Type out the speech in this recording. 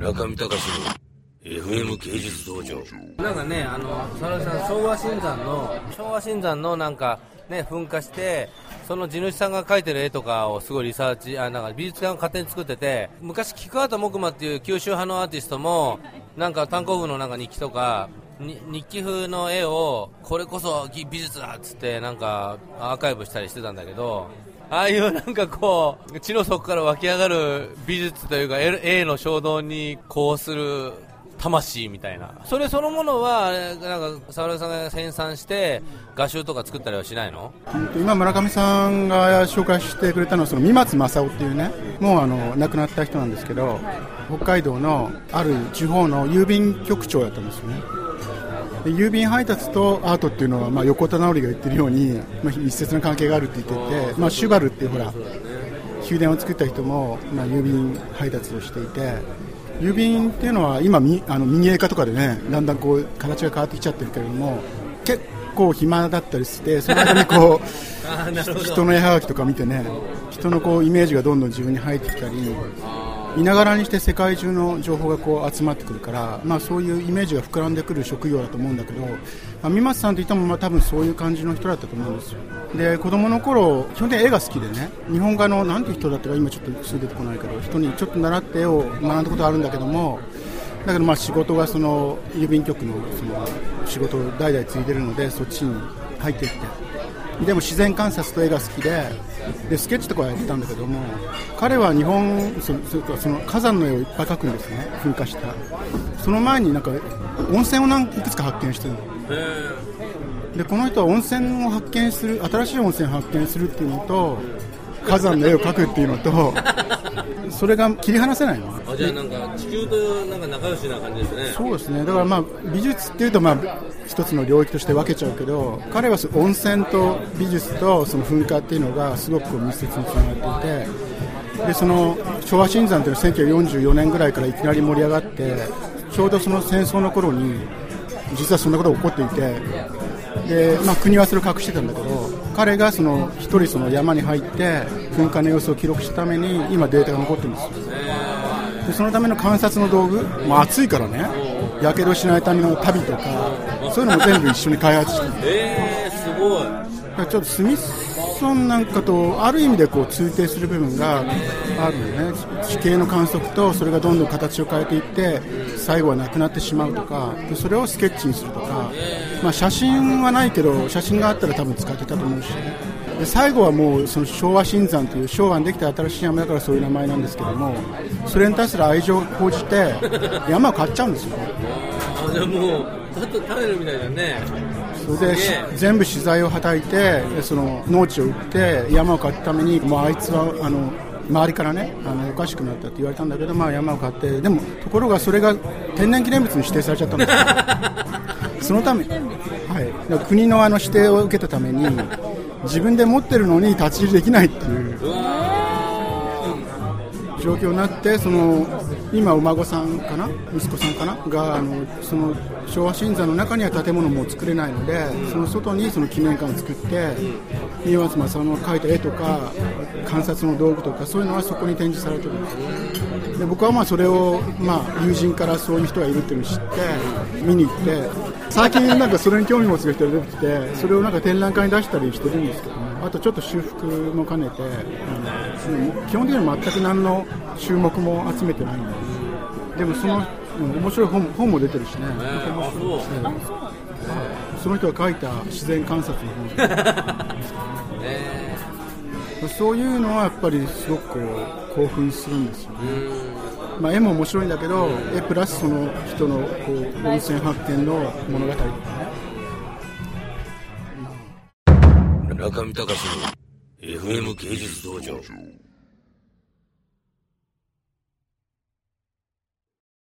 中見隆の FM 芸術道場。なんかね、あの、佐々木さん、昭和新山の、昭和新山のなんか、ね、噴火して、その地主さんが描いてる絵とかをすごいリサーチ、あなんか美術館を勝手に作ってて、昔、菊畑木馬っていう九州派のアーティストも、なんか炭鉱部のなんか日記とか、日記風の絵を、これこそ美術だっつって、なんかアーカイブしたりしてたんだけど、ああいうなんかこう、地の底から湧き上がる美術というか、絵絵の衝動にこうする魂みたいな。それそのものは、なんか、沢田さんが編纂して、画集とか作ったりはしないの？今村上さんが紹介してくれたのはその三松正夫っていうねもうあの亡くなった人なんですけど北海道のある地方の郵便局長だったんですよね。で郵便配達とアートっていうのは、まあ、横田直りが言ってるように、まあ、密接な関係があるって言ってて、まあ、シュバルっていうほら宮殿を作った人も、まあ、郵便配達をしていて郵便っていうのは今みあの民営化とかでねだんだんこう形が変わってきちゃってるけれども結構暇だったりしてその間にこう 人の絵はがきとか見てね人のこうイメージがどんどん自分に入ってきたりいながらにして世界中の情報がこう集まってくるから、まあ、そういうイメージが膨らんでくる職業だと思うんだけど、まあ、三松さんといってもまあ多分そういう感じの人だったと思うんですよ。で子供の頃基本的に絵が好きでね日本画のなんていう人だったか今ちょっとすぐ出てこないけど人にちょっと習って絵を学んだことあるんだけどもだけどまあ仕事がその郵便局のその仕事を代々継いでるのでそっちに入っていってでも自然観察と絵が好きででスケッチとかはやってたんだけども彼は日本そそその火山の絵をいっぱい描くんですね噴火した。その前になんか温泉を何いくつか発見してるの。でこの人は温泉を発見する新しい温泉を発見するっていうのと火山の絵を描くっていうのとそれが切り離せないの。あじゃあなんか地球となんか仲良しな感じですね。そうですね。だからまあ美術っていうとまあ一つの領域として分けちゃうけど彼は温泉と美術とその噴火っていうのがすごく密接につながっていてでその昭和新山っていうのは1944年ぐらいからいきなり盛り上がってちょうどその戦争の頃に実はそんなことが起こっていてで、まあ、国はそれを隠してたんだけど彼がその一人その山に入って噴火の様子を記録したために今データが残ってるんです。よでそのための観察の道具、まあ、暑いからね。やけどしないための旅とかそういうのも全部一緒に開発してるえー、すごい。ちょっとスミソンなんかとある意味でこう通底する部分があるよね。地形の観測とそれがどんどん形を変えていって最後はなくなってしまうとかでそれをスケッチにするとか、まあ、写真はないけど写真があったら多分使ってたと思うし。で最後はもうその昭和新山という昭和にできた新しい山だからそういう名前なんですけどもそれに対する愛情を講じて山を買っちゃうんですよ。あじゃあもうちょっとタネルみたいだね。それでし全部資材をはたいてその農地を売って山を買ったためにもうあいつはあの周りからねあのおかしくなったって言われたんだけど、まあ、山を買ってでもところがそれが天然記念物に指定されちゃったんですよそのため、はい、国のあの指定を受けたために自分で持ってるのに立ち入りできないっていう状況になってその今、お孫さんかな？息子さんかな？があのその昭和新山の中には建物も作れないのでその外にその記念館を作って三松正夫の描いた絵とか観察の道具とかそういうのはそこに展示されてるんです。で僕はまあそれを、まあ、友人からそういう人がいるっていうのを知って見に行って最近なんかそれに興味持つ人が出てきてそれをなんか展覧会に出したりしてるんですけどもあとちょっと修復も兼ねてあの基本的には全く何の注目も集めてないんででもその、うん面白い本本も出てるしね、あそう。その人が書いた自然観察の本。え。そういうのはやっぱりすごくこう興奮するんですよね、まあ、絵も面白いんだけど絵プラスその人のこう温泉発見の物語とかね。中見隆の FM 芸術道場